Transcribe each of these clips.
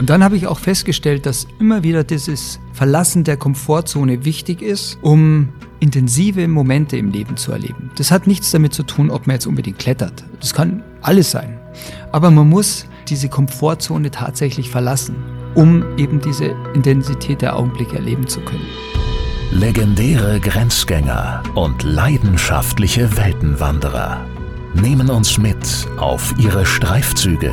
Und dann habe ich auch festgestellt, dass immer wieder dieses Verlassen der Komfortzone wichtig ist, um intensive Momente im Leben zu erleben. Das hat nichts damit zu tun, ob man jetzt unbedingt klettert. Das kann alles sein. Aber man muss diese Komfortzone tatsächlich verlassen, um eben diese Intensität der Augenblicke erleben zu können. Legendäre Grenzgänger und leidenschaftliche Weltenwanderer nehmen uns mit auf ihre Streifzüge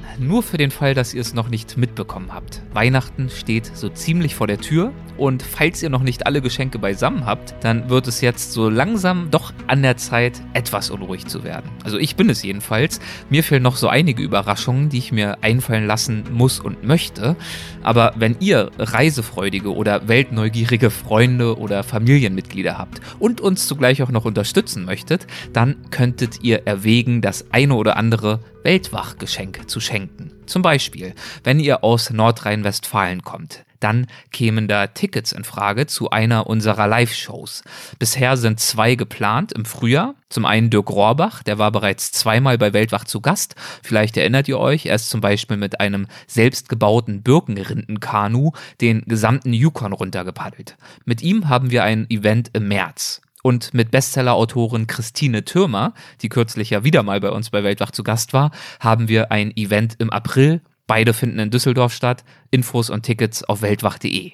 Nur für den Fall, dass ihr es noch nicht mitbekommen habt. Weihnachten steht so ziemlich vor der Tür und falls ihr noch nicht alle Geschenke beisammen habt, dann wird es jetzt so langsam doch an der Zeit, etwas unruhig zu werden. Also ich bin es jedenfalls. Mir fehlen noch so einige Überraschungen, die ich mir einfallen lassen muss und möchte. Aber wenn ihr reisefreudige oder weltneugierige Freunde oder Familienmitglieder habt und uns zugleich auch noch unterstützen möchtet, dann könntet ihr erwägen, das eine oder andere Weltwachgeschenk zu schenken. Zum Beispiel, wenn ihr aus Nordrhein-Westfalen kommt, dann kämen da Tickets in Frage zu einer unserer Live-Shows. Bisher sind zwei geplant im Frühjahr. Zum einen Dirk Rohrbach, der war bereits zweimal bei Weltwach zu Gast. Vielleicht erinnert ihr euch, er ist zum Beispiel mit einem selbstgebauten Birkenrindenkanu den gesamten Yukon runtergepaddelt. Mit ihm haben wir ein Event im März. Und mit Bestseller-Autorin Christine Türmer, die kürzlich ja wieder mal bei uns bei Weltwach zu Gast war, haben wir ein Event im April. Beide finden in Düsseldorf statt. Infos und Tickets auf weltwach.de.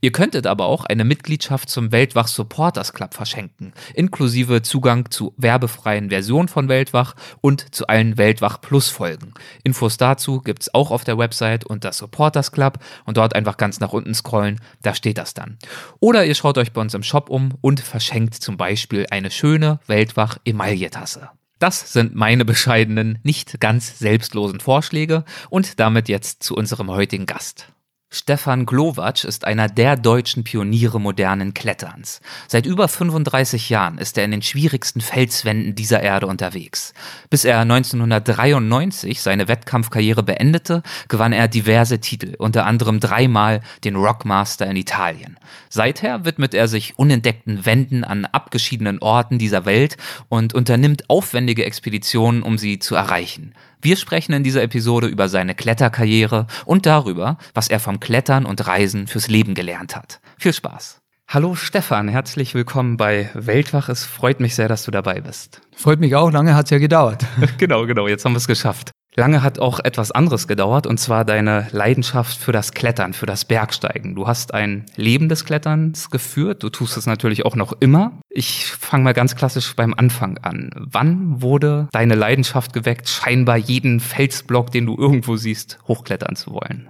Ihr könntet aber auch eine Mitgliedschaft zum Weltwach Supporters Club verschenken, inklusive Zugang zu werbefreien Versionen von Weltwach und zu allen Weltwach Plus Folgen. Infos dazu gibt's auch auf der Website unter Supporters Club und dort einfach ganz nach unten scrollen, da steht das dann. Oder ihr schaut euch bei uns im Shop um und verschenkt zum Beispiel eine schöne Weltwach Emaille-Tasse. Das sind meine bescheidenen, nicht ganz selbstlosen Vorschläge und damit jetzt zu unserem heutigen Gast. Stefan Glowacz ist einer der deutschen Pioniere modernen Kletterns. Seit über 35 Jahren ist er in den schwierigsten Felswänden dieser Erde unterwegs. Bis er 1993 seine Wettkampfkarriere beendete, gewann er diverse Titel, unter anderem dreimal den Rockmaster in Italien. Seither widmet er sich unentdeckten Wänden an abgeschiedenen Orten dieser Welt und unternimmt aufwendige Expeditionen, um sie zu erreichen. Wir sprechen in dieser Episode über seine Kletterkarriere und darüber, was er vom Klettern und Reisen fürs Leben gelernt hat. Viel Spaß! Hallo Stefan, herzlich willkommen bei Weltwach. Es freut mich sehr, dass du dabei bist. Freut mich auch, lange hat es ja gedauert. genau, genau, jetzt haben wir es geschafft. Lange hat auch etwas anderes gedauert, und zwar deine Leidenschaft für das Klettern, für das Bergsteigen. Du hast ein Leben des Kletterns geführt, du tust es natürlich auch noch immer. Ich fange mal ganz klassisch beim Anfang an. Wann wurde deine Leidenschaft geweckt, scheinbar jeden Felsblock, den du irgendwo siehst, hochklettern zu wollen?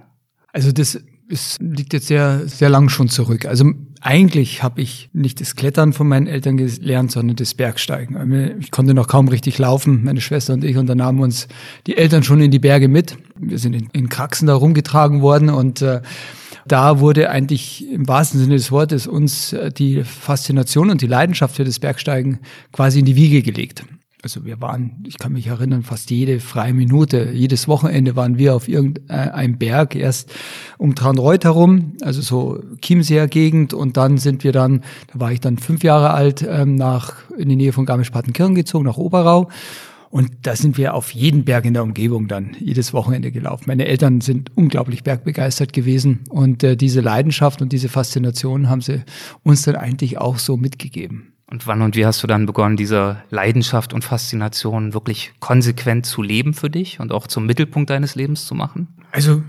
Also das es liegt jetzt sehr, sehr lang schon zurück. Also eigentlich habe ich nicht das Klettern von meinen Eltern gelernt, sondern das Bergsteigen. Ich konnte noch kaum richtig laufen, meine Schwester und ich, und dann haben uns die Eltern schon in die Berge mit. Wir sind in, in Kraxen da rumgetragen worden und äh, da wurde eigentlich im wahrsten Sinne des Wortes uns äh, die Faszination und die Leidenschaft für das Bergsteigen quasi in die Wiege gelegt. Also wir waren, ich kann mich erinnern, fast jede freie Minute, jedes Wochenende waren wir auf irgendeinem Berg, erst um Traunreuth herum, also so Chiemseer Gegend und dann sind wir dann, da war ich dann fünf Jahre alt, ähm, nach, in die Nähe von Garmisch-Partenkirchen gezogen, nach Oberau. Und da sind wir auf jeden Berg in der Umgebung dann jedes Wochenende gelaufen. Meine Eltern sind unglaublich bergbegeistert gewesen und äh, diese Leidenschaft und diese Faszination haben sie uns dann eigentlich auch so mitgegeben. Und wann und wie hast du dann begonnen, diese Leidenschaft und Faszination wirklich konsequent zu leben für dich und auch zum Mittelpunkt deines Lebens zu machen? Also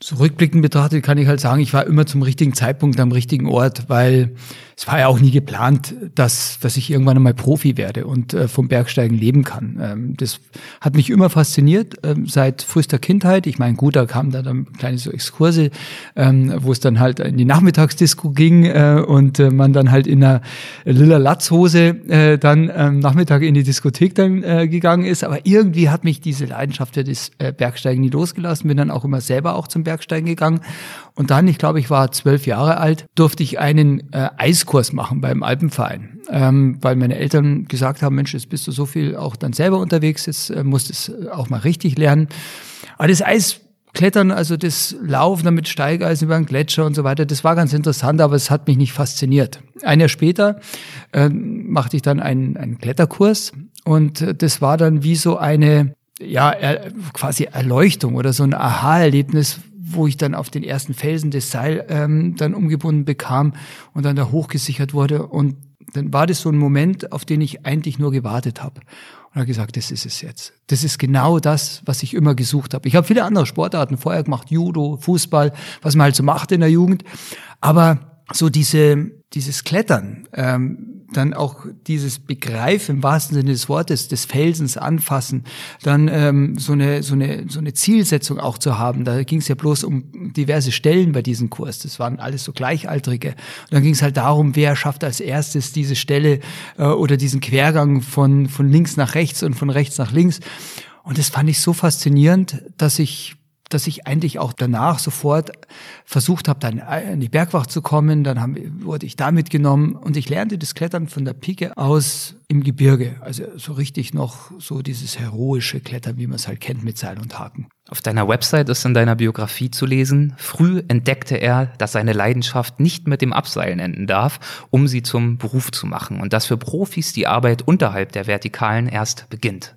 zurückblickend betrachtet kann ich halt sagen, ich war immer zum richtigen Zeitpunkt am richtigen Ort, weil es war ja auch nie geplant, dass, dass ich irgendwann einmal Profi werde und äh, vom Bergsteigen leben kann. Ähm, das hat mich immer fasziniert, ähm, seit frühester Kindheit. Ich meine, gut, da kamen da dann kleine so Exkurse, ähm, wo es dann halt in die Nachmittagsdisco ging äh, und äh, man dann halt in einer lila Latzhose äh, dann ähm, Nachmittag in die Diskothek dann äh, gegangen ist. Aber irgendwie hat mich diese Leidenschaft für das äh, Bergsteigen nie losgelassen. Bin dann auch immer selber auch zum Bergsteigen gegangen. Und dann, ich glaube, ich war zwölf Jahre alt, durfte ich einen äh, Eiskurs machen beim Alpenverein, ähm, weil meine Eltern gesagt haben, Mensch, jetzt bist du so viel auch dann selber unterwegs, jetzt äh, musst du es auch mal richtig lernen. Aber das Eis Klettern, also das Laufen damit Steigeisen über den Gletscher und so weiter, das war ganz interessant, aber es hat mich nicht fasziniert. Ein Jahr später äh, machte ich dann einen, einen Kletterkurs und äh, das war dann wie so eine, ja, er, quasi Erleuchtung oder so ein Aha-Erlebnis, wo ich dann auf den ersten Felsen das Seil ähm, dann umgebunden bekam und dann da hochgesichert wurde. Und dann war das so ein Moment, auf den ich eigentlich nur gewartet habe. Und habe gesagt, das ist es jetzt. Das ist genau das, was ich immer gesucht habe. Ich habe viele andere Sportarten vorher gemacht, Judo, Fußball, was man halt so macht in der Jugend. Aber so diese, dieses Klettern, ähm, dann auch dieses Begreifen im wahrsten Sinne des Wortes des Felsens anfassen, dann ähm, so eine so eine so eine Zielsetzung auch zu haben. Da ging es ja bloß um diverse Stellen bei diesem Kurs. Das waren alles so Gleichaltrige. Und dann ging es halt darum, wer schafft als erstes diese Stelle äh, oder diesen Quergang von von links nach rechts und von rechts nach links. Und das fand ich so faszinierend, dass ich dass ich eigentlich auch danach sofort versucht habe, dann in die Bergwacht zu kommen. Dann haben, wurde ich da mitgenommen und ich lernte das Klettern von der Pike aus im Gebirge. Also so richtig noch so dieses heroische Klettern, wie man es halt kennt mit Seil und Haken. Auf deiner Website ist in deiner Biografie zu lesen, früh entdeckte er, dass seine Leidenschaft nicht mit dem Abseilen enden darf, um sie zum Beruf zu machen und dass für Profis die Arbeit unterhalb der Vertikalen erst beginnt.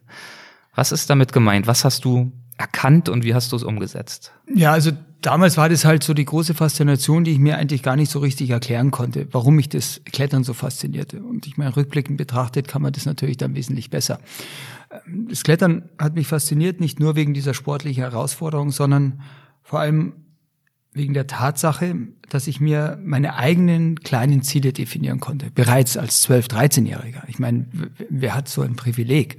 Was ist damit gemeint? Was hast du erkannt und wie hast du es umgesetzt? Ja, also damals war das halt so die große Faszination, die ich mir eigentlich gar nicht so richtig erklären konnte, warum mich das Klettern so faszinierte. Und ich meine, rückblickend betrachtet kann man das natürlich dann wesentlich besser. Ähm, das Klettern hat mich fasziniert, nicht nur wegen dieser sportlichen Herausforderung, sondern vor allem wegen der Tatsache, dass ich mir meine eigenen kleinen Ziele definieren konnte, bereits als 12-, 13-Jähriger. Ich meine, wer hat so ein Privileg?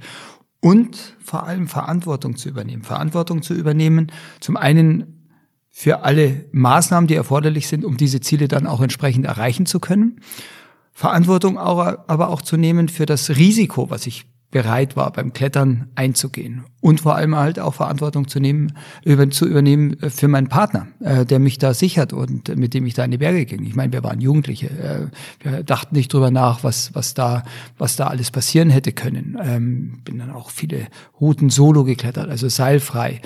Und vor allem Verantwortung zu übernehmen. Verantwortung zu übernehmen, zum einen für alle Maßnahmen, die erforderlich sind, um diese Ziele dann auch entsprechend erreichen zu können. Verantwortung auch, aber auch zu nehmen für das Risiko, was ich bereit war, beim Klettern einzugehen. Und vor allem halt auch Verantwortung zu nehmen, über, zu übernehmen für meinen Partner, äh, der mich da sichert und mit dem ich da in die Berge ging. Ich meine, wir waren Jugendliche. Äh, wir dachten nicht drüber nach, was, was da, was da alles passieren hätte können. Ähm, bin dann auch viele Routen solo geklettert, also seilfrei.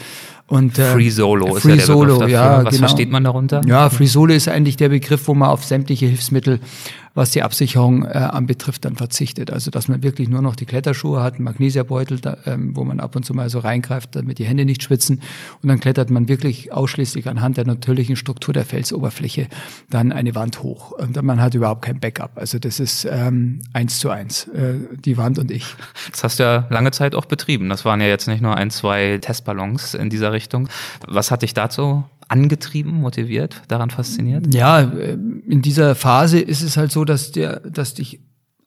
Und, äh, Free Solo ist Free ja der Solo, dafür. Ja, Was genau. versteht man darunter? Ja, Free Solo ist eigentlich der Begriff, wo man auf sämtliche Hilfsmittel was die Absicherung äh, anbetrifft, dann verzichtet. Also dass man wirklich nur noch die Kletterschuhe hat, einen Magnesiabeutel, da, ähm, wo man ab und zu mal so reingreift, damit die Hände nicht schwitzen. Und dann klettert man wirklich ausschließlich anhand der natürlichen Struktur der Felsoberfläche dann eine Wand hoch. Und man hat überhaupt kein Backup. Also das ist ähm, eins zu eins, äh, die Wand und ich. Das hast du ja lange Zeit auch betrieben. Das waren ja jetzt nicht nur ein, zwei Testballons in dieser Richtung. Was hat dich dazu angetrieben, motiviert, daran fasziniert? Ja, äh, in dieser Phase ist es halt so, dass der, dass dich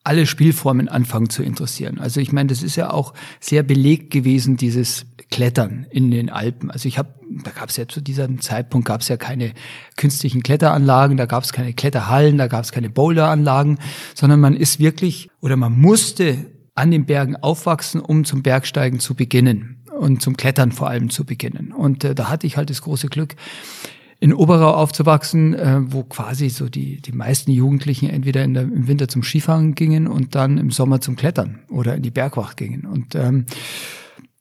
alle Spielformen anfangen zu interessieren. Also ich meine, das ist ja auch sehr belegt gewesen, dieses Klettern in den Alpen. Also ich habe, da gab es ja zu diesem Zeitpunkt gab es ja keine künstlichen Kletteranlagen, da gab es keine Kletterhallen, da gab es keine Boulderanlagen, sondern man ist wirklich oder man musste an den Bergen aufwachsen, um zum Bergsteigen zu beginnen und zum Klettern vor allem zu beginnen. Und äh, da hatte ich halt das große Glück, in Oberau aufzuwachsen, äh, wo quasi so die, die meisten Jugendlichen entweder in der, im Winter zum Skifahren gingen und dann im Sommer zum Klettern oder in die Bergwacht gingen. Und ähm,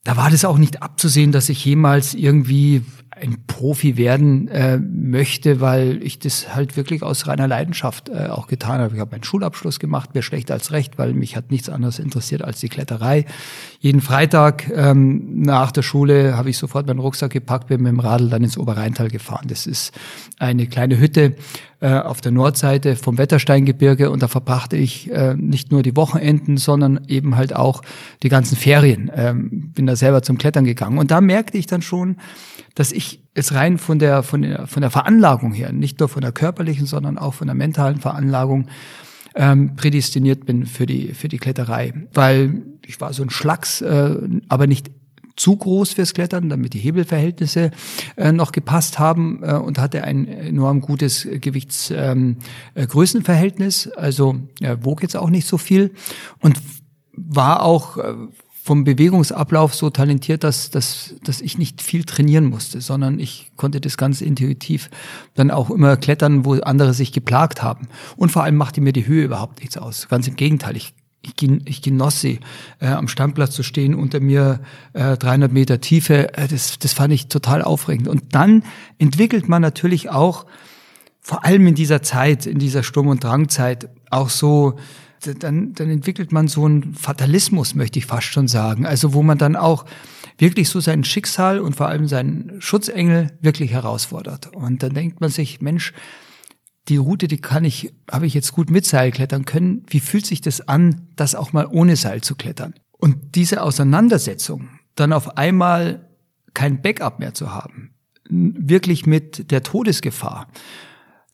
da war das auch nicht abzusehen, dass ich jemals irgendwie ein Profi werden äh, möchte, weil ich das halt wirklich aus reiner Leidenschaft äh, auch getan habe. Ich habe meinen Schulabschluss gemacht, mehr schlecht als recht, weil mich hat nichts anderes interessiert als die Kletterei. Jeden Freitag ähm, nach der Schule habe ich sofort meinen Rucksack gepackt, bin mit dem Radl dann ins Oberrheintal gefahren. Das ist eine kleine Hütte äh, auf der Nordseite vom Wettersteingebirge und da verbrachte ich äh, nicht nur die Wochenenden, sondern eben halt auch die ganzen Ferien. Ähm, bin da selber zum Klettern gegangen und da merkte ich dann schon, dass ich es rein von der, von der, von der Veranlagung her, nicht nur von der körperlichen, sondern auch von der mentalen Veranlagung, ähm, prädestiniert bin für die, für die Kletterei. Weil ich war so ein Schlacks, äh, aber nicht zu groß fürs Klettern, damit die Hebelverhältnisse äh, noch gepasst haben äh, und hatte ein enorm gutes Gewichtsgrößenverhältnis. Ähm, äh, also äh, wog jetzt auch nicht so viel und war auch äh, vom Bewegungsablauf so talentiert, dass, dass, dass ich nicht viel trainieren musste, sondern ich konnte das ganz intuitiv dann auch immer klettern, wo andere sich geplagt haben. Und vor allem machte mir die Höhe überhaupt nichts aus. Ganz im Gegenteil, ich, ich, genoss sie, äh, am Standplatz zu stehen, unter mir äh, 300 Meter Tiefe. Äh, das, das fand ich total aufregend. Und dann entwickelt man natürlich auch, vor allem in dieser Zeit, in dieser Sturm- und Drangzeit, auch so dann, dann entwickelt man so einen Fatalismus, möchte ich fast schon sagen. Also wo man dann auch wirklich so sein Schicksal und vor allem seinen Schutzengel wirklich herausfordert. Und dann denkt man sich, Mensch, die Route, die kann ich, habe ich jetzt gut mit Seil klettern können. Wie fühlt sich das an, das auch mal ohne Seil zu klettern? Und diese Auseinandersetzung, dann auf einmal kein Backup mehr zu haben, wirklich mit der Todesgefahr,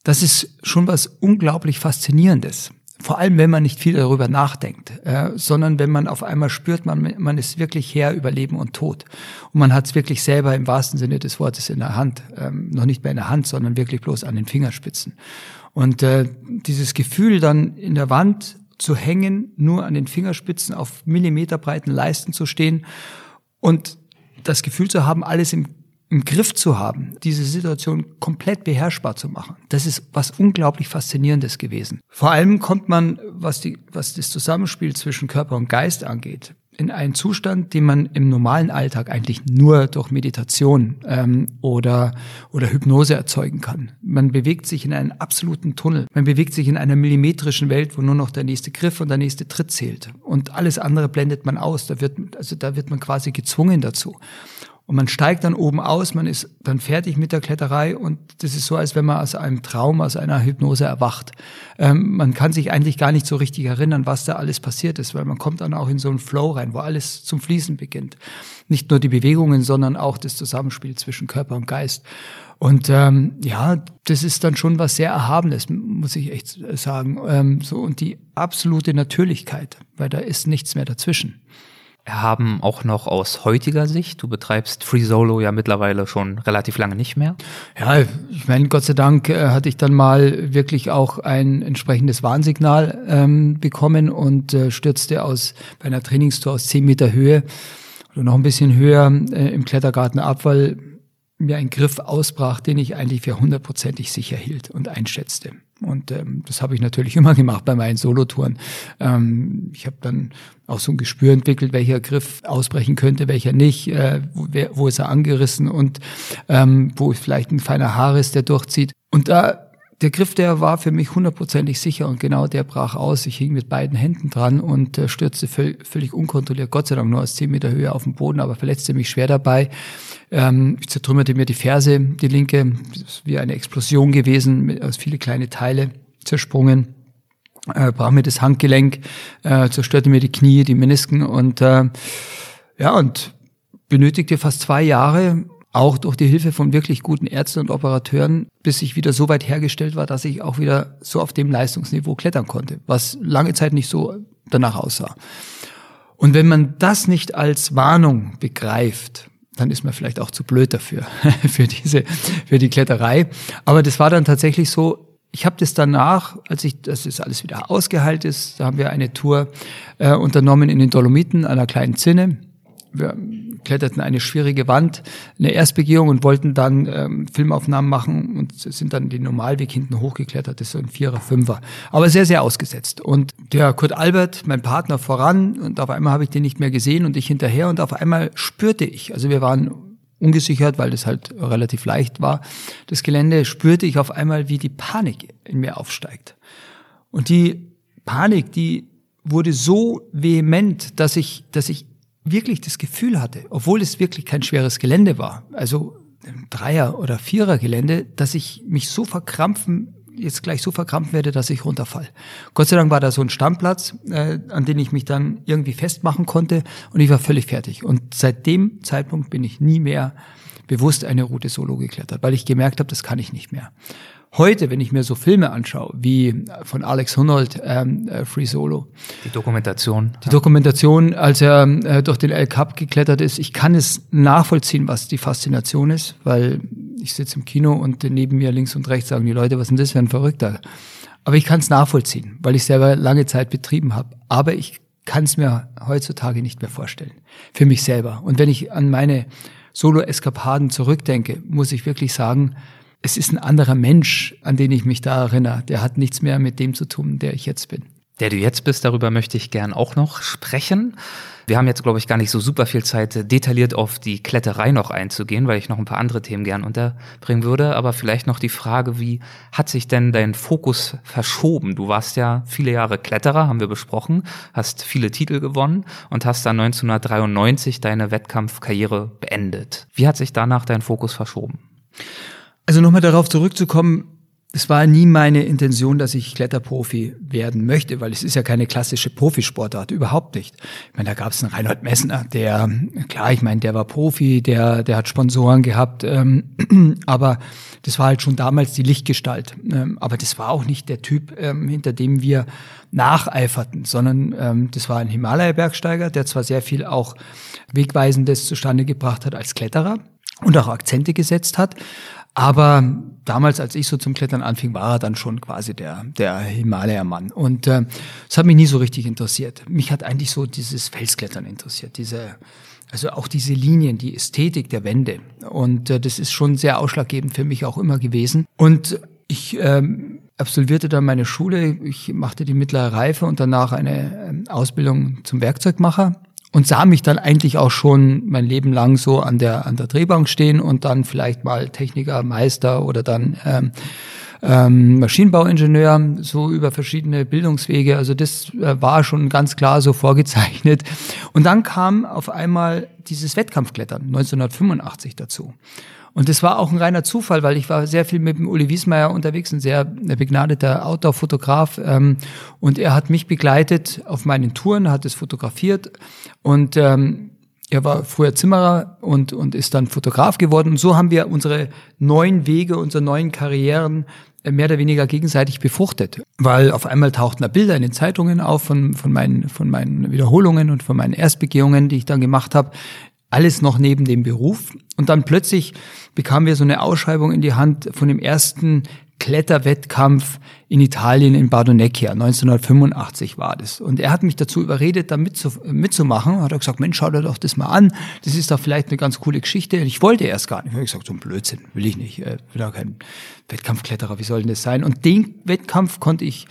das ist schon was unglaublich Faszinierendes. Vor allem, wenn man nicht viel darüber nachdenkt, äh, sondern wenn man auf einmal spürt, man, man ist wirklich Herr über Leben und Tod. Und man hat es wirklich selber im wahrsten Sinne des Wortes in der Hand. Ähm, noch nicht mehr in der Hand, sondern wirklich bloß an den Fingerspitzen. Und äh, dieses Gefühl dann in der Wand zu hängen, nur an den Fingerspitzen auf millimeterbreiten Leisten zu stehen und das Gefühl zu haben, alles im im Griff zu haben, diese Situation komplett beherrschbar zu machen. Das ist was unglaublich Faszinierendes gewesen. Vor allem kommt man, was, die, was das Zusammenspiel zwischen Körper und Geist angeht, in einen Zustand, den man im normalen Alltag eigentlich nur durch Meditation ähm, oder, oder Hypnose erzeugen kann. Man bewegt sich in einen absoluten Tunnel. Man bewegt sich in einer millimetrischen Welt, wo nur noch der nächste Griff und der nächste Tritt zählt. Und alles andere blendet man aus. Da wird, also da wird man quasi gezwungen dazu. Und man steigt dann oben aus, man ist dann fertig mit der Kletterei und das ist so, als wenn man aus einem Traum, aus einer Hypnose erwacht. Ähm, man kann sich eigentlich gar nicht so richtig erinnern, was da alles passiert ist, weil man kommt dann auch in so einen Flow rein, wo alles zum Fließen beginnt. Nicht nur die Bewegungen, sondern auch das Zusammenspiel zwischen Körper und Geist. Und ähm, ja, das ist dann schon was sehr Erhabenes, muss ich echt sagen. Ähm, so und die absolute Natürlichkeit, weil da ist nichts mehr dazwischen haben auch noch aus heutiger Sicht, du betreibst Free Solo ja mittlerweile schon relativ lange nicht mehr. Ja, ich meine, Gott sei Dank äh, hatte ich dann mal wirklich auch ein entsprechendes Warnsignal ähm, bekommen und äh, stürzte aus bei einer Trainingstour aus zehn Meter Höhe oder noch ein bisschen höher äh, im Klettergarten ab, weil mir ein Griff ausbrach, den ich eigentlich für hundertprozentig sicher hielt und einschätzte. Und ähm, das habe ich natürlich immer gemacht bei meinen Solotouren. Ähm, ich habe dann auch so ein Gespür entwickelt, welcher Griff ausbrechen könnte, welcher nicht, äh, wo, wo ist er angerissen und ähm, wo vielleicht ein feiner Haar ist, der durchzieht. Und da der Griff, der war für mich hundertprozentig sicher und genau der brach aus. Ich hing mit beiden Händen dran und äh, stürzte völlig unkontrolliert, Gott sei Dank nur aus zehn Meter Höhe auf den Boden, aber verletzte mich schwer dabei. Ähm, ich zertrümmerte mir die Ferse, die linke, das ist wie eine Explosion gewesen, aus viele kleine Teile zersprungen. Äh, brach mir das Handgelenk, äh, zerstörte mir die Knie, die Menisken und äh, ja, und benötigte fast zwei Jahre, auch durch die Hilfe von wirklich guten Ärzten und Operateuren, bis ich wieder so weit hergestellt war, dass ich auch wieder so auf dem Leistungsniveau klettern konnte, was lange Zeit nicht so danach aussah. Und wenn man das nicht als Warnung begreift, dann ist man vielleicht auch zu blöd dafür, für diese, für die Kletterei. Aber das war dann tatsächlich so, ich habe das danach, als ich, das ist alles wieder ausgeheilt ist, da haben wir eine Tour äh, unternommen in den Dolomiten, einer kleinen Zinne. Wir kletterten eine schwierige Wand, eine Erstbegehung und wollten dann ähm, Filmaufnahmen machen und sind dann den Normalweg hinten hochgeklettert, das ist so ein Vierer, Fünfer. Aber sehr, sehr ausgesetzt. Und der Kurt Albert, mein Partner, voran und auf einmal habe ich den nicht mehr gesehen und ich hinterher und auf einmal spürte ich, also wir waren ungesichert, weil das halt relativ leicht war, das Gelände, spürte ich auf einmal, wie die Panik in mir aufsteigt. Und die Panik, die wurde so vehement, dass ich, dass ich wirklich das Gefühl hatte, obwohl es wirklich kein schweres Gelände war, also Dreier- oder Vierer-Gelände, dass ich mich so verkrampfen, jetzt gleich so verkrampfen werde, dass ich runterfall. Gott sei Dank war da so ein Stammplatz, äh, an den ich mich dann irgendwie festmachen konnte und ich war völlig fertig. Und seit dem Zeitpunkt bin ich nie mehr bewusst eine Route solo geklettert, weil ich gemerkt habe, das kann ich nicht mehr. Heute, wenn ich mir so Filme anschaue, wie von Alex Hunold, ähm, äh, Free Solo. Die Dokumentation. Die Dokumentation, als er äh, durch den El Cap geklettert ist, ich kann es nachvollziehen, was die Faszination ist, weil ich sitze im Kino und neben mir links und rechts sagen die Leute, was ist denn das für ein Verrückter? Aber ich kann es nachvollziehen, weil ich selber lange Zeit betrieben habe. Aber ich kann es mir heutzutage nicht mehr vorstellen. Für mich selber. Und wenn ich an meine Solo-Eskapaden zurückdenke, muss ich wirklich sagen, es ist ein anderer Mensch, an den ich mich da erinnere. Der hat nichts mehr mit dem zu tun, der ich jetzt bin. Der du jetzt bist, darüber möchte ich gern auch noch sprechen. Wir haben jetzt, glaube ich, gar nicht so super viel Zeit, detailliert auf die Kletterei noch einzugehen, weil ich noch ein paar andere Themen gern unterbringen würde. Aber vielleicht noch die Frage, wie hat sich denn dein Fokus verschoben? Du warst ja viele Jahre Kletterer, haben wir besprochen, hast viele Titel gewonnen und hast dann 1993 deine Wettkampfkarriere beendet. Wie hat sich danach dein Fokus verschoben? Also nochmal darauf zurückzukommen, es war nie meine Intention, dass ich Kletterprofi werden möchte, weil es ist ja keine klassische Profisportart, überhaupt nicht. Ich meine, da gab es einen Reinhold Messner, der, klar, ich meine, der war Profi, der, der hat Sponsoren gehabt, ähm, aber das war halt schon damals die Lichtgestalt. Ähm, aber das war auch nicht der Typ, ähm, hinter dem wir nacheiferten, sondern ähm, das war ein Himalaya-Bergsteiger, der zwar sehr viel auch Wegweisendes zustande gebracht hat als Kletterer und auch Akzente gesetzt hat, aber damals, als ich so zum Klettern anfing, war er dann schon quasi der, der Himalaya-Mann. Und äh, das hat mich nie so richtig interessiert. Mich hat eigentlich so dieses Felsklettern interessiert, diese, also auch diese Linien, die Ästhetik der Wände. Und äh, das ist schon sehr ausschlaggebend für mich auch immer gewesen. Und ich ähm, absolvierte dann meine Schule, ich machte die mittlere Reife und danach eine ähm, Ausbildung zum Werkzeugmacher und sah mich dann eigentlich auch schon mein Leben lang so an der an der Drehbank stehen und dann vielleicht mal Techniker, Meister oder dann ähm, ähm, Maschinenbauingenieur, so über verschiedene Bildungswege. Also das äh, war schon ganz klar so vorgezeichnet. Und dann kam auf einmal dieses Wettkampfklettern 1985 dazu. Und das war auch ein reiner Zufall, weil ich war sehr viel mit dem Uli Wiesmeier unterwegs, ein sehr begnadeter Outdoor-Fotograf. Ähm, und er hat mich begleitet auf meinen Touren, hat es fotografiert. Und ähm, er war früher Zimmerer und, und ist dann Fotograf geworden. Und so haben wir unsere neuen Wege, unsere neuen Karrieren äh, mehr oder weniger gegenseitig befruchtet. Weil auf einmal tauchten da Bilder in den Zeitungen auf von, von, meinen, von meinen Wiederholungen und von meinen Erstbegehungen, die ich dann gemacht habe alles noch neben dem Beruf. Und dann plötzlich bekamen wir so eine Ausschreibung in die Hand von dem ersten Kletterwettkampf in Italien in Bardonecchia. 1985 war das. Und er hat mich dazu überredet, da mitzumachen. Hat er gesagt, Mensch, schau dir doch das mal an. Das ist doch vielleicht eine ganz coole Geschichte. Und ich wollte erst gar nicht. Ich habe gesagt, so ein Blödsinn, will ich nicht. Ich will doch kein Wettkampfkletterer. Wie soll denn das sein? Und den Wettkampf konnte ich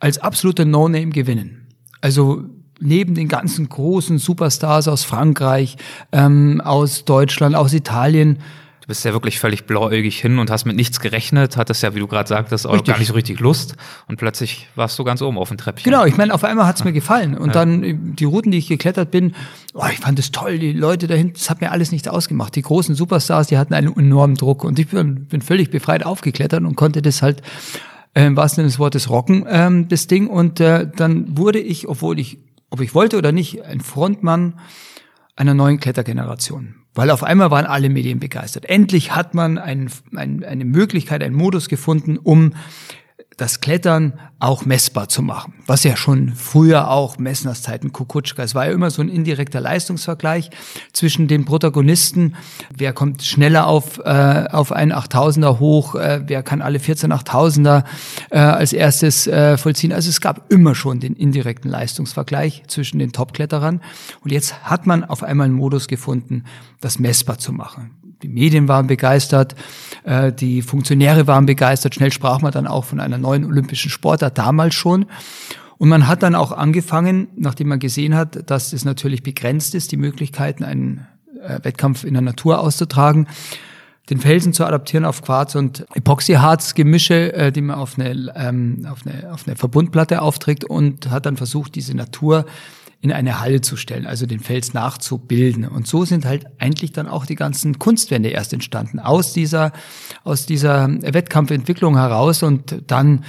als absoluter No-Name gewinnen. Also neben den ganzen großen Superstars aus Frankreich, ähm, aus Deutschland, aus Italien, Du bist ja wirklich völlig blauäugig hin und hast mit nichts gerechnet, hattest ja, wie du gerade sagtest, auch richtig. gar nicht so richtig Lust. Und plötzlich warst du ganz oben auf dem Treppchen. Genau, ich meine, auf einmal hat's mir gefallen. Und ja. dann die Routen, die ich geklettert bin, oh, ich fand es toll, die Leute dahinter, das hat mir alles nichts ausgemacht. Die großen Superstars, die hatten einen enormen Druck. Und ich bin, bin völlig befreit aufgeklettert und konnte das halt äh, im wahrsten Sinne des Wortes rocken, ähm, das Ding. Und äh, dann wurde ich, obwohl ich ob ich wollte oder nicht, ein Frontmann einer neuen Klettergeneration. Weil auf einmal waren alle Medien begeistert. Endlich hat man ein, ein, eine Möglichkeit, einen Modus gefunden, um das Klettern auch messbar zu machen. Was ja schon früher auch Messners Zeiten Kukutschka. Es war ja immer so ein indirekter Leistungsvergleich zwischen den Protagonisten. Wer kommt schneller auf, äh, auf einen 8000er hoch? Äh, wer kann alle 14 8000er äh, als erstes äh, vollziehen? Also es gab immer schon den indirekten Leistungsvergleich zwischen den Top-Kletterern. Und jetzt hat man auf einmal einen Modus gefunden, das messbar zu machen die Medien waren begeistert, äh, die Funktionäre waren begeistert. Schnell sprach man dann auch von einer neuen olympischen Sportart, damals schon. Und man hat dann auch angefangen, nachdem man gesehen hat, dass es natürlich begrenzt ist, die Möglichkeiten, einen äh, Wettkampf in der Natur auszutragen, den Felsen zu adaptieren auf Quarz- und Epoxyharz-Gemische, äh, die man auf eine, ähm, auf, eine, auf eine Verbundplatte aufträgt und hat dann versucht, diese Natur in eine Halle zu stellen, also den Fels nachzubilden. Und so sind halt eigentlich dann auch die ganzen Kunstwände erst entstanden, aus dieser, aus dieser Wettkampfentwicklung heraus. Und dann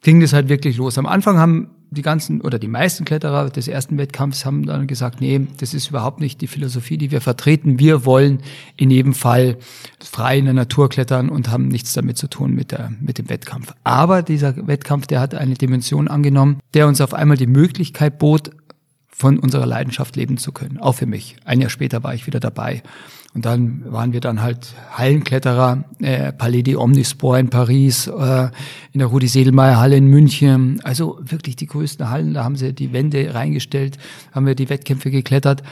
ging das halt wirklich los. Am Anfang haben die ganzen oder die meisten Kletterer des ersten Wettkampfs haben dann gesagt, nee, das ist überhaupt nicht die Philosophie, die wir vertreten. Wir wollen in jedem Fall frei in der Natur klettern und haben nichts damit zu tun mit, der, mit dem Wettkampf. Aber dieser Wettkampf, der hat eine Dimension angenommen, der uns auf einmal die Möglichkeit bot, von unserer Leidenschaft leben zu können. Auch für mich. Ein Jahr später war ich wieder dabei. Und dann waren wir dann halt Hallenkletterer, äh, Palais des Omnisport in Paris, äh, in der Rudi Sedelmeier Halle in München. Also wirklich die größten Hallen. Da haben sie die Wände reingestellt, haben wir die Wettkämpfe geklettert.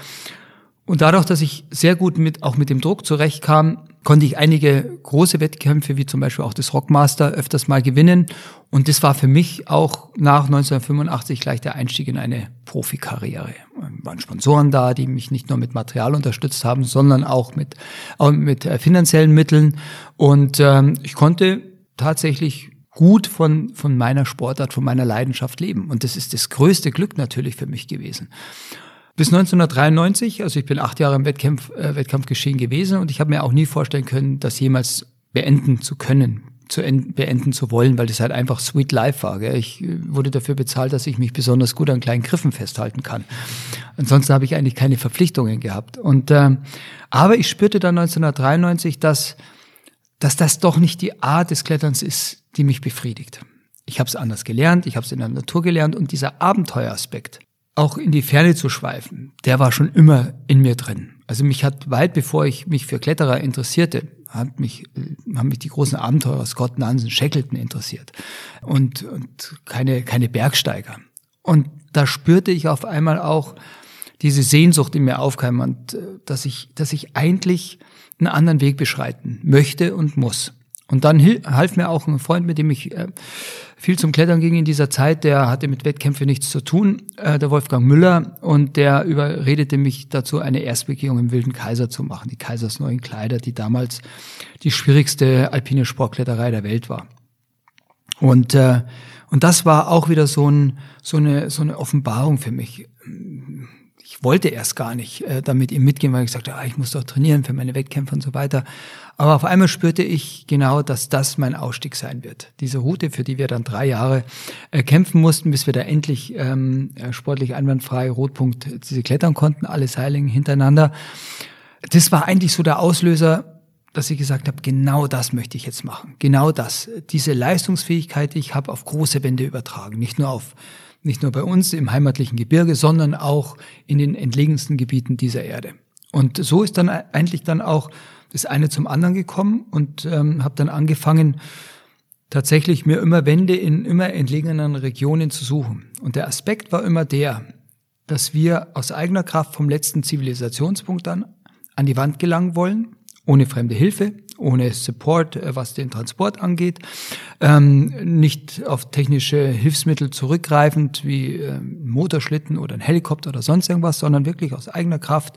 Und dadurch, dass ich sehr gut mit, auch mit dem Druck zurechtkam, konnte ich einige große Wettkämpfe, wie zum Beispiel auch das Rockmaster, öfters mal gewinnen. Und das war für mich auch nach 1985 gleich der Einstieg in eine Profikarriere. Es waren Sponsoren da, die mich nicht nur mit Material unterstützt haben, sondern auch mit, auch mit äh, finanziellen Mitteln. Und ähm, ich konnte tatsächlich gut von, von meiner Sportart, von meiner Leidenschaft leben. Und das ist das größte Glück natürlich für mich gewesen. Bis 1993, also ich bin acht Jahre im Wettkampf, äh, Wettkampfgeschehen gewesen und ich habe mir auch nie vorstellen können, das jemals beenden zu können, zu beenden zu wollen, weil das halt einfach Sweet Life war. Gell? Ich äh, wurde dafür bezahlt, dass ich mich besonders gut an kleinen Griffen festhalten kann. Ansonsten habe ich eigentlich keine Verpflichtungen gehabt. Und äh, aber ich spürte dann 1993, dass dass das doch nicht die Art des Kletterns ist, die mich befriedigt. Ich habe es anders gelernt, ich habe es in der Natur gelernt und dieser Abenteueraspekt, auch in die Ferne zu schweifen, der war schon immer in mir drin. Also mich hat weit bevor ich mich für Kletterer interessierte, hat mich, haben mich die großen Abenteurer Scott Nansen, Shackleton interessiert und, und keine, keine Bergsteiger. Und da spürte ich auf einmal auch diese Sehnsucht in mir aufkam und äh, dass ich, dass ich eigentlich einen anderen Weg beschreiten möchte und muss. Und dann half mir auch ein Freund, mit dem ich äh, viel zum Klettern ging in dieser Zeit, der hatte mit Wettkämpfen nichts zu tun, äh, der Wolfgang Müller, und der überredete mich dazu, eine Erstbegehung im Wilden Kaiser zu machen, die Kaisers neuen Kleider, die damals die schwierigste alpine Sportkletterei der Welt war. Und, äh, und das war auch wieder so, ein, so, eine, so eine Offenbarung für mich wollte erst gar nicht äh, damit ihm mitgehen, weil ich sagte, ah, ich muss doch trainieren für meine Wettkämpfe und so weiter. Aber auf einmal spürte ich genau, dass das mein Ausstieg sein wird. Diese Route, für die wir dann drei Jahre äh, kämpfen mussten, bis wir da endlich ähm, äh, sportlich einwandfrei Rotpunkt diese klettern konnten, alle Seilingen hintereinander. Das war eigentlich so der Auslöser, dass ich gesagt habe, genau das möchte ich jetzt machen. Genau das. Diese Leistungsfähigkeit, die ich habe, auf große Wände übertragen. Nicht nur auf nicht nur bei uns im heimatlichen Gebirge, sondern auch in den entlegensten Gebieten dieser Erde. Und so ist dann eigentlich dann auch das eine zum anderen gekommen und ähm, habe dann angefangen, tatsächlich mir immer Wände in immer entlegenen Regionen zu suchen. Und der Aspekt war immer der, dass wir aus eigener Kraft vom letzten Zivilisationspunkt an an die Wand gelangen wollen, ohne fremde Hilfe, ohne Support, äh, was den Transport angeht, ähm, nicht auf technische Hilfsmittel zurückgreifend wie äh, Motorschlitten oder ein Helikopter oder sonst irgendwas, sondern wirklich aus eigener Kraft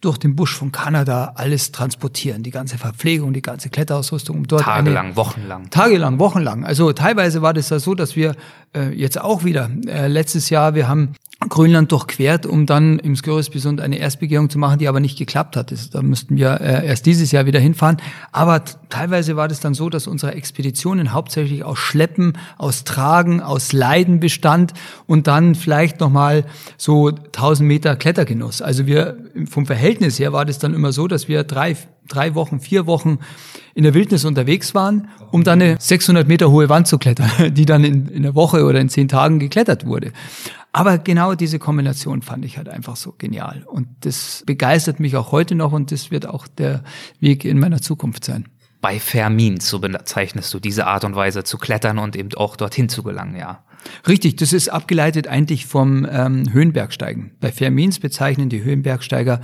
durch den Busch von Kanada alles transportieren, die ganze Verpflegung, die ganze Kletterausrüstung, um dort tagelang, wochenlang, tagelang, wochenlang. Also teilweise war das ja so, dass wir äh, jetzt auch wieder äh, letztes Jahr wir haben Grönland durchquert, um dann im Sköresbysund eine Erstbegehung zu machen, die aber nicht geklappt hat. Das, da müssten wir äh, erst dieses Jahr wieder hinfahren. Aber teilweise war das dann so, dass unsere Expeditionen hauptsächlich aus Schleppen, aus Tragen, aus Leiden bestand und dann vielleicht nochmal so 1000 Meter Klettergenuss. Also wir, vom Verhältnis her war das dann immer so, dass wir drei, drei Wochen, vier Wochen in der Wildnis unterwegs waren, um dann eine 600 Meter hohe Wand zu klettern, die dann in, in einer Woche oder in zehn Tagen geklettert wurde. Aber genau diese Kombination fand ich halt einfach so genial. Und das begeistert mich auch heute noch und das wird auch der Weg in meiner Zukunft sein. Bei Fermin, so bezeichnest du diese Art und Weise zu klettern und eben auch dorthin zu gelangen, ja. Richtig, das ist abgeleitet eigentlich vom ähm, Höhenbergsteigen. Bei Fermins bezeichnen die Höhenbergsteiger,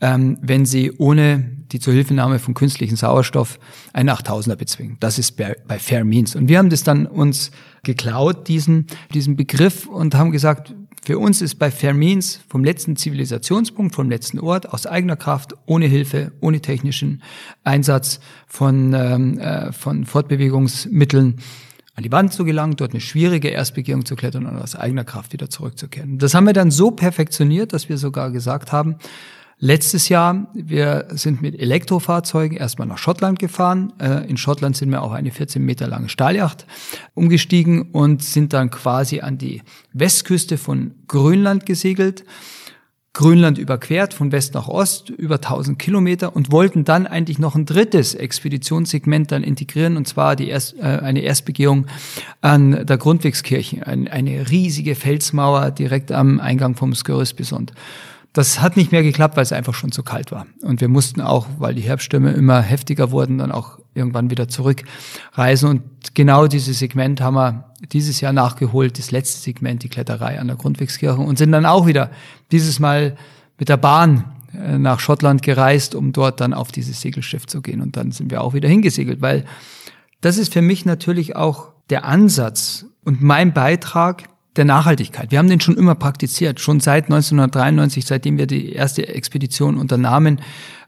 ähm, wenn sie ohne die Zuhilfenahme von künstlichem Sauerstoff einen 8000er bezwingen. Das ist bei, bei Fermins. Und wir haben das dann uns geklaut, diesen, diesen Begriff, und haben gesagt, für uns ist bei Fermins vom letzten Zivilisationspunkt, vom letzten Ort, aus eigener Kraft, ohne Hilfe, ohne technischen Einsatz von, ähm, äh, von Fortbewegungsmitteln, an die Wand zu gelangen, dort eine schwierige Erstbegehung zu klettern und aus eigener Kraft wieder zurückzukehren. Das haben wir dann so perfektioniert, dass wir sogar gesagt haben, letztes Jahr, wir sind mit Elektrofahrzeugen erstmal nach Schottland gefahren. Äh, in Schottland sind wir auch eine 14 Meter lange Stahljacht umgestiegen und sind dann quasi an die Westküste von Grönland gesegelt Grönland überquert, von West nach Ost, über 1000 Kilometer und wollten dann eigentlich noch ein drittes Expeditionssegment dann integrieren, und zwar die Erst, äh, eine Erstbegehung an der Grundwegskirche, ein, eine riesige Felsmauer direkt am Eingang vom Skörösbisont. Das hat nicht mehr geklappt, weil es einfach schon zu kalt war. Und wir mussten auch, weil die Herbststürme immer heftiger wurden, dann auch irgendwann wieder zurückreisen. Und genau dieses Segment haben wir dieses Jahr nachgeholt, das letzte Segment, die Kletterei an der Grundwegskirche und sind dann auch wieder dieses Mal mit der Bahn äh, nach Schottland gereist, um dort dann auf dieses Segelschiff zu gehen. Und dann sind wir auch wieder hingesegelt, weil das ist für mich natürlich auch der Ansatz und mein Beitrag der Nachhaltigkeit. Wir haben den schon immer praktiziert, schon seit 1993, seitdem wir die erste Expedition unternahmen,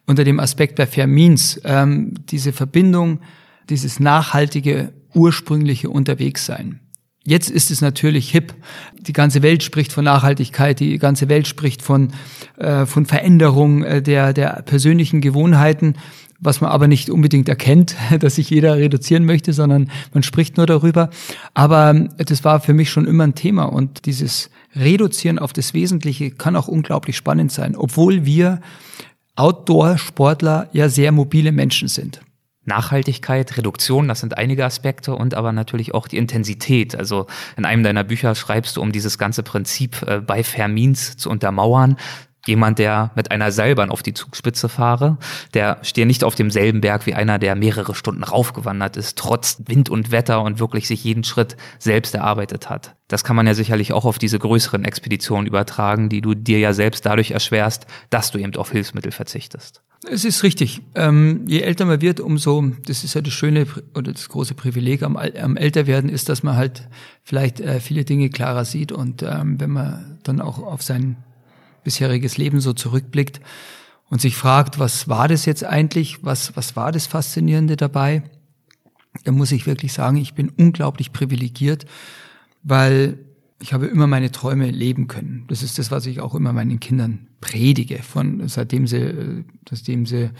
unter dem Aspekt der Fermins, ähm, diese Verbindung, dieses nachhaltige, ursprüngliche Unterwegssein. Jetzt ist es natürlich hip. Die ganze Welt spricht von Nachhaltigkeit, die ganze Welt spricht von, äh, von Veränderung äh, der, der persönlichen Gewohnheiten, was man aber nicht unbedingt erkennt, dass sich jeder reduzieren möchte, sondern man spricht nur darüber. Aber ähm, das war für mich schon immer ein Thema und dieses Reduzieren auf das Wesentliche kann auch unglaublich spannend sein, obwohl wir Outdoor-Sportler ja sehr mobile Menschen sind. Nachhaltigkeit, Reduktion, das sind einige Aspekte und aber natürlich auch die Intensität. Also in einem deiner Bücher schreibst du, um dieses ganze Prinzip äh, bei Fermins zu untermauern, jemand, der mit einer Seilbahn auf die Zugspitze fahre, der stehe nicht auf demselben Berg wie einer, der mehrere Stunden raufgewandert ist, trotz Wind und Wetter und wirklich sich jeden Schritt selbst erarbeitet hat. Das kann man ja sicherlich auch auf diese größeren Expeditionen übertragen, die du dir ja selbst dadurch erschwerst, dass du eben auf Hilfsmittel verzichtest. Es ist richtig. Ähm, je älter man wird, umso, das ist ja das schöne oder das große Privileg am, am Älterwerden ist, dass man halt vielleicht äh, viele Dinge klarer sieht und ähm, wenn man dann auch auf sein bisheriges Leben so zurückblickt und sich fragt, was war das jetzt eigentlich, was, was war das Faszinierende dabei, dann muss ich wirklich sagen, ich bin unglaublich privilegiert, weil ich habe immer meine Träume leben können. Das ist das, was ich auch immer meinen Kindern predige. Von seitdem sie, seitdem sie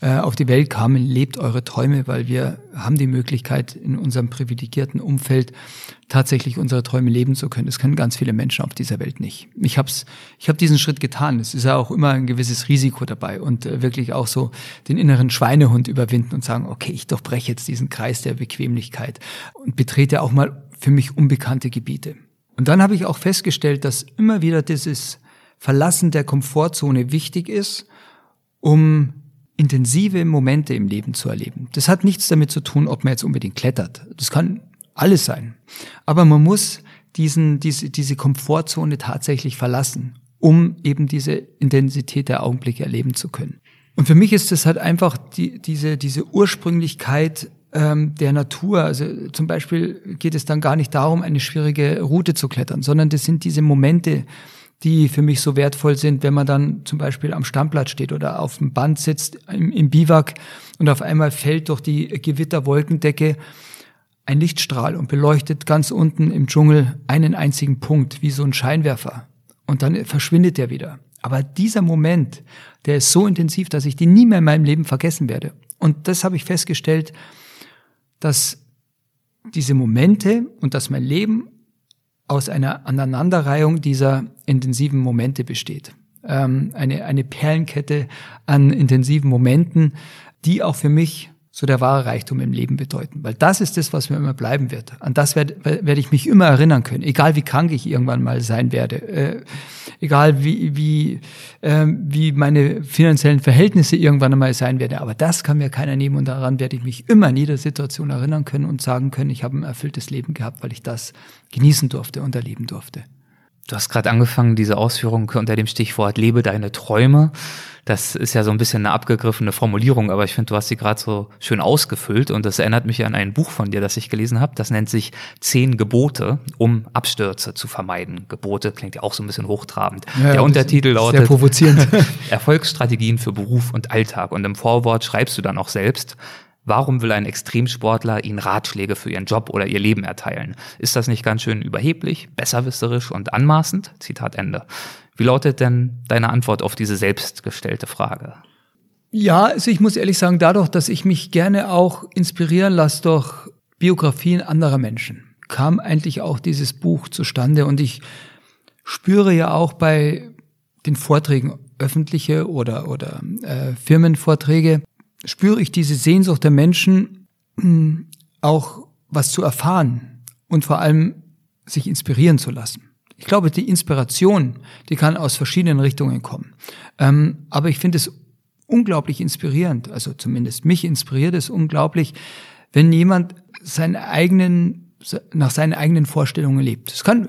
äh, auf die Welt kamen, lebt eure Träume, weil wir haben die Möglichkeit in unserem privilegierten Umfeld tatsächlich unsere Träume leben zu können. Das können ganz viele Menschen auf dieser Welt nicht. Ich habe ich hab diesen Schritt getan. Es ist ja auch immer ein gewisses Risiko dabei und äh, wirklich auch so den inneren Schweinehund überwinden und sagen, okay, ich durchbreche jetzt diesen Kreis der Bequemlichkeit und betrete auch mal für mich unbekannte Gebiete. Und dann habe ich auch festgestellt, dass immer wieder dieses Verlassen der Komfortzone wichtig ist, um intensive Momente im Leben zu erleben. Das hat nichts damit zu tun, ob man jetzt unbedingt klettert. Das kann alles sein. Aber man muss diesen, diese, diese Komfortzone tatsächlich verlassen, um eben diese Intensität der Augenblicke erleben zu können. Und für mich ist das halt einfach die, diese, diese Ursprünglichkeit ähm, der Natur. Also zum Beispiel geht es dann gar nicht darum, eine schwierige Route zu klettern, sondern das sind diese Momente, die für mich so wertvoll sind, wenn man dann zum Beispiel am Stammplatz steht oder auf dem Band sitzt im, im Biwak und auf einmal fällt durch die Gewitterwolkendecke ein Lichtstrahl und beleuchtet ganz unten im Dschungel einen einzigen Punkt, wie so ein Scheinwerfer. Und dann verschwindet er wieder. Aber dieser Moment, der ist so intensiv, dass ich den nie mehr in meinem Leben vergessen werde. Und das habe ich festgestellt, dass diese Momente und dass mein Leben aus einer Aneinanderreihung dieser intensiven Momente besteht. Ähm, eine, eine Perlenkette an intensiven Momenten, die auch für mich so der wahre Reichtum im Leben bedeuten. Weil das ist das, was mir immer bleiben wird. An das werde werd ich mich immer erinnern können, egal wie krank ich irgendwann mal sein werde, äh, egal wie, wie, äh, wie meine finanziellen Verhältnisse irgendwann einmal sein werden. Aber das kann mir keiner nehmen und daran werde ich mich immer in jeder Situation erinnern können und sagen können, ich habe ein erfülltes Leben gehabt, weil ich das genießen durfte und erleben durfte. Du hast gerade angefangen, diese Ausführung unter dem Stichwort Lebe deine Träume. Das ist ja so ein bisschen eine abgegriffene Formulierung, aber ich finde, du hast sie gerade so schön ausgefüllt und das erinnert mich an ein Buch von dir, das ich gelesen habe. Das nennt sich Zehn Gebote, um Abstürze zu vermeiden. Gebote klingt ja auch so ein bisschen hochtrabend. Ja, Der Untertitel lautet sehr provozierend. Erfolgsstrategien für Beruf und Alltag. Und im Vorwort schreibst du dann auch selbst, Warum will ein Extremsportler Ihnen Ratschläge für Ihren Job oder Ihr Leben erteilen? Ist das nicht ganz schön überheblich, besserwisserisch und anmaßend? Zitat Ende. Wie lautet denn deine Antwort auf diese selbstgestellte Frage? Ja, also ich muss ehrlich sagen, dadurch, dass ich mich gerne auch inspirieren lasse durch Biografien anderer Menschen, kam eigentlich auch dieses Buch zustande und ich spüre ja auch bei den Vorträgen öffentliche oder, oder äh, Firmenvorträge, spüre ich diese Sehnsucht der Menschen, hm, auch was zu erfahren und vor allem sich inspirieren zu lassen. Ich glaube, die Inspiration, die kann aus verschiedenen Richtungen kommen. Ähm, aber ich finde es unglaublich inspirierend, also zumindest mich inspiriert es unglaublich, wenn jemand seinen eigenen, nach seinen eigenen Vorstellungen lebt. Es kann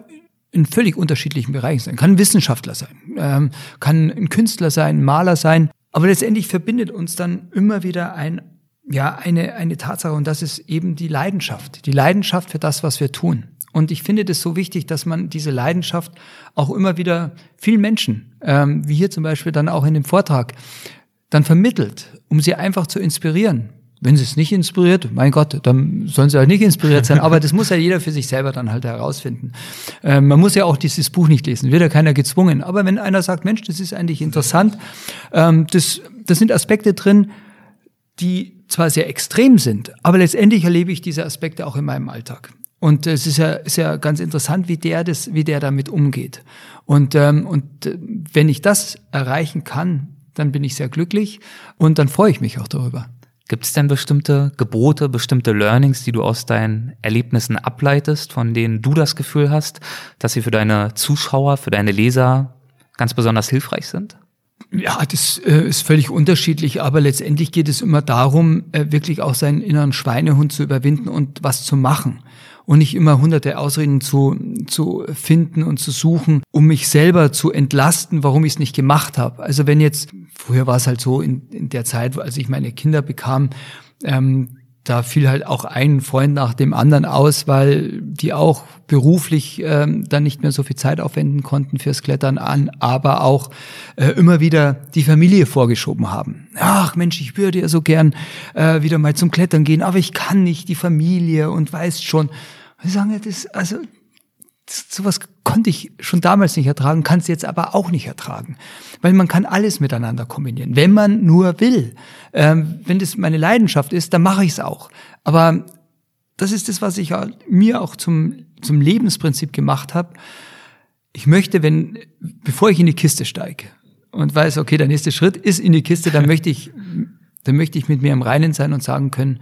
in völlig unterschiedlichen Bereichen sein. Kann ein Wissenschaftler sein, ähm, kann ein Künstler sein, ein Maler sein. Aber letztendlich verbindet uns dann immer wieder ein, ja, eine, eine Tatsache und das ist eben die Leidenschaft. Die Leidenschaft für das, was wir tun. Und ich finde das so wichtig, dass man diese Leidenschaft auch immer wieder vielen Menschen, ähm, wie hier zum Beispiel dann auch in dem Vortrag, dann vermittelt, um sie einfach zu inspirieren. Wenn sie es nicht inspiriert, mein Gott, dann sollen sie halt nicht inspiriert sein. Aber das muss ja jeder für sich selber dann halt herausfinden. Ähm, man muss ja auch dieses Buch nicht lesen, wird ja keiner gezwungen. Aber wenn einer sagt, Mensch, das ist eigentlich interessant, ähm, das, das sind Aspekte drin, die zwar sehr extrem sind, aber letztendlich erlebe ich diese Aspekte auch in meinem Alltag. Und es ist ja, ist ja ganz interessant, wie der das, wie der damit umgeht. Und, ähm, und äh, wenn ich das erreichen kann, dann bin ich sehr glücklich und dann freue ich mich auch darüber. Gibt es denn bestimmte Gebote, bestimmte Learnings, die du aus deinen Erlebnissen ableitest, von denen du das Gefühl hast, dass sie für deine Zuschauer, für deine Leser ganz besonders hilfreich sind? Ja, das äh, ist völlig unterschiedlich, aber letztendlich geht es immer darum, äh, wirklich auch seinen inneren Schweinehund zu überwinden und was zu machen und nicht immer hunderte Ausreden zu, zu finden und zu suchen, um mich selber zu entlasten, warum ich es nicht gemacht habe. Also wenn jetzt, früher war es halt so in, in der Zeit, als ich meine Kinder bekam, ähm, da fiel halt auch ein Freund nach dem anderen aus, weil die auch beruflich ähm, dann nicht mehr so viel Zeit aufwenden konnten fürs Klettern an, aber auch äh, immer wieder die Familie vorgeschoben haben. Ach Mensch, ich würde ja so gern äh, wieder mal zum Klettern gehen, aber ich kann nicht, die Familie und weißt schon. Wir sagen ja, das, also sowas konnte ich schon damals nicht ertragen, kann es jetzt aber auch nicht ertragen. Weil man kann alles miteinander kombinieren, wenn man nur will. Ähm, wenn das meine Leidenschaft ist, dann mache ich es auch. Aber das ist das, was ich mir auch zum, zum Lebensprinzip gemacht habe. Ich möchte, wenn, bevor ich in die Kiste steige und weiß, okay, der nächste Schritt ist in die Kiste, dann möchte ich, dann möchte ich mit mir im Reinen sein und sagen können,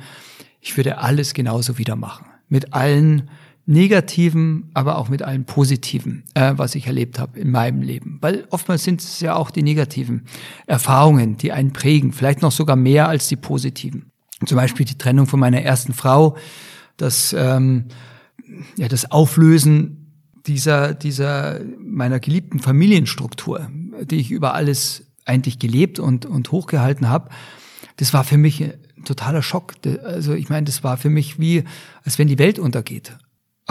ich würde alles genauso wieder machen. Mit allen Negativen, aber auch mit allem Positiven, äh, was ich erlebt habe in meinem Leben. Weil oftmals sind es ja auch die negativen Erfahrungen, die einen prägen, vielleicht noch sogar mehr als die positiven. Zum Beispiel die Trennung von meiner ersten Frau, das, ähm, ja, das Auflösen dieser, dieser meiner geliebten Familienstruktur, die ich über alles eigentlich gelebt und, und hochgehalten habe, das war für mich ein totaler Schock. Also ich meine, das war für mich wie, als wenn die Welt untergeht.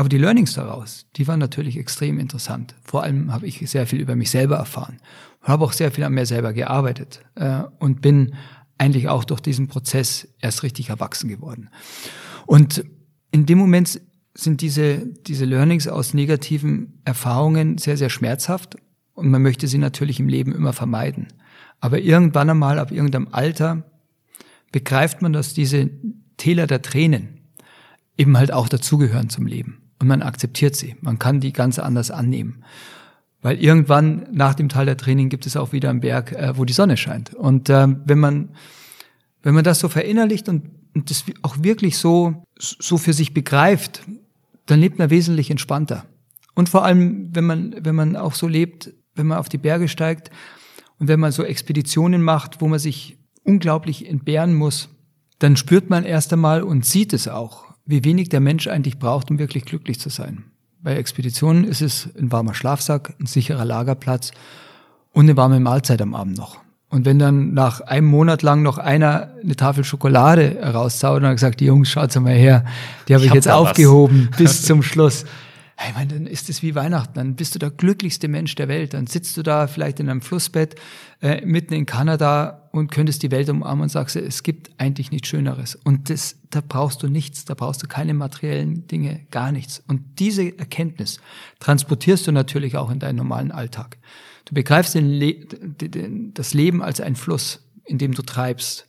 Aber die Learnings daraus, die waren natürlich extrem interessant. Vor allem habe ich sehr viel über mich selber erfahren und habe auch sehr viel an mir selber gearbeitet äh, und bin eigentlich auch durch diesen Prozess erst richtig erwachsen geworden. Und in dem Moment sind diese, diese Learnings aus negativen Erfahrungen sehr, sehr schmerzhaft und man möchte sie natürlich im Leben immer vermeiden. Aber irgendwann einmal, ab irgendeinem Alter, begreift man, dass diese Täler der Tränen eben halt auch dazugehören zum Leben und man akzeptiert sie. Man kann die ganz anders annehmen. Weil irgendwann nach dem Teil der Training gibt es auch wieder einen Berg, äh, wo die Sonne scheint. Und äh, wenn man wenn man das so verinnerlicht und, und das auch wirklich so so für sich begreift, dann lebt man wesentlich entspannter. Und vor allem, wenn man wenn man auch so lebt, wenn man auf die Berge steigt und wenn man so Expeditionen macht, wo man sich unglaublich entbehren muss, dann spürt man erst einmal und sieht es auch, wie wenig der Mensch eigentlich braucht, um wirklich glücklich zu sein. Bei Expeditionen ist es ein warmer Schlafsack, ein sicherer Lagerplatz und eine warme Mahlzeit am Abend noch. Und wenn dann nach einem Monat lang noch einer eine Tafel Schokolade rauszaubert und hat gesagt, die Jungs, schaut's mal her, die habe ich, ich hab jetzt aufgehoben bis zum Schluss. Hey, man, dann ist es wie Weihnachten. Dann bist du der glücklichste Mensch der Welt. Dann sitzt du da vielleicht in einem Flussbett äh, mitten in Kanada und könntest die Welt umarmen und sagst, es gibt eigentlich nichts Schöneres. Und das, da brauchst du nichts. Da brauchst du keine materiellen Dinge, gar nichts. Und diese Erkenntnis transportierst du natürlich auch in deinen normalen Alltag. Du begreifst den Le das Leben als ein Fluss, in dem du treibst.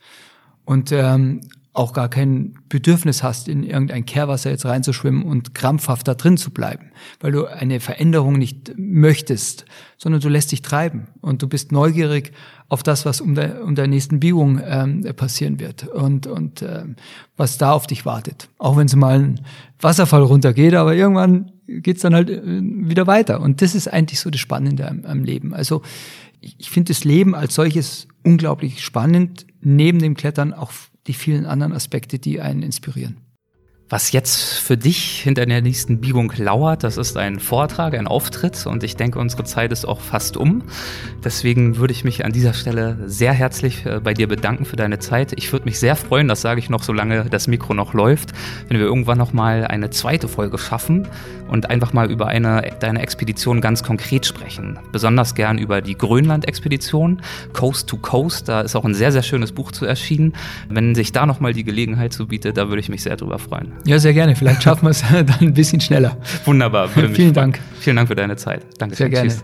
Und, ähm, auch gar kein Bedürfnis hast, in irgendein Kehrwasser jetzt reinzuschwimmen und krampfhaft da drin zu bleiben, weil du eine Veränderung nicht möchtest, sondern du lässt dich treiben und du bist neugierig auf das, was um, der, um der nächsten Biegung ähm, passieren wird und, und ähm, was da auf dich wartet. Auch wenn es mal ein Wasserfall runtergeht, aber irgendwann geht's dann halt äh, wieder weiter. Und das ist eigentlich so das Spannende am, am Leben. Also ich finde das Leben als solches unglaublich spannend, neben dem Klettern auch die vielen anderen Aspekte, die einen inspirieren. Was jetzt für dich hinter der nächsten Biegung lauert, das ist ein Vortrag, ein Auftritt und ich denke, unsere Zeit ist auch fast um. Deswegen würde ich mich an dieser Stelle sehr herzlich äh, bei dir bedanken für deine Zeit. Ich würde mich sehr freuen, das sage ich noch, solange das Mikro noch läuft, wenn wir irgendwann noch mal eine zweite Folge schaffen und einfach mal über eine deine Expedition ganz konkret sprechen. Besonders gern über die Grönland-Expedition, Coast to Coast. Da ist auch ein sehr, sehr schönes Buch zu erschienen. Wenn sich da noch mal die Gelegenheit zu bietet, da würde ich mich sehr drüber freuen. Ja, sehr gerne. Vielleicht schaffen wir es dann ein bisschen schneller. Wunderbar. Vielen Dank. Vielen Dank für deine Zeit. Danke. Sehr gerne. Tschüss.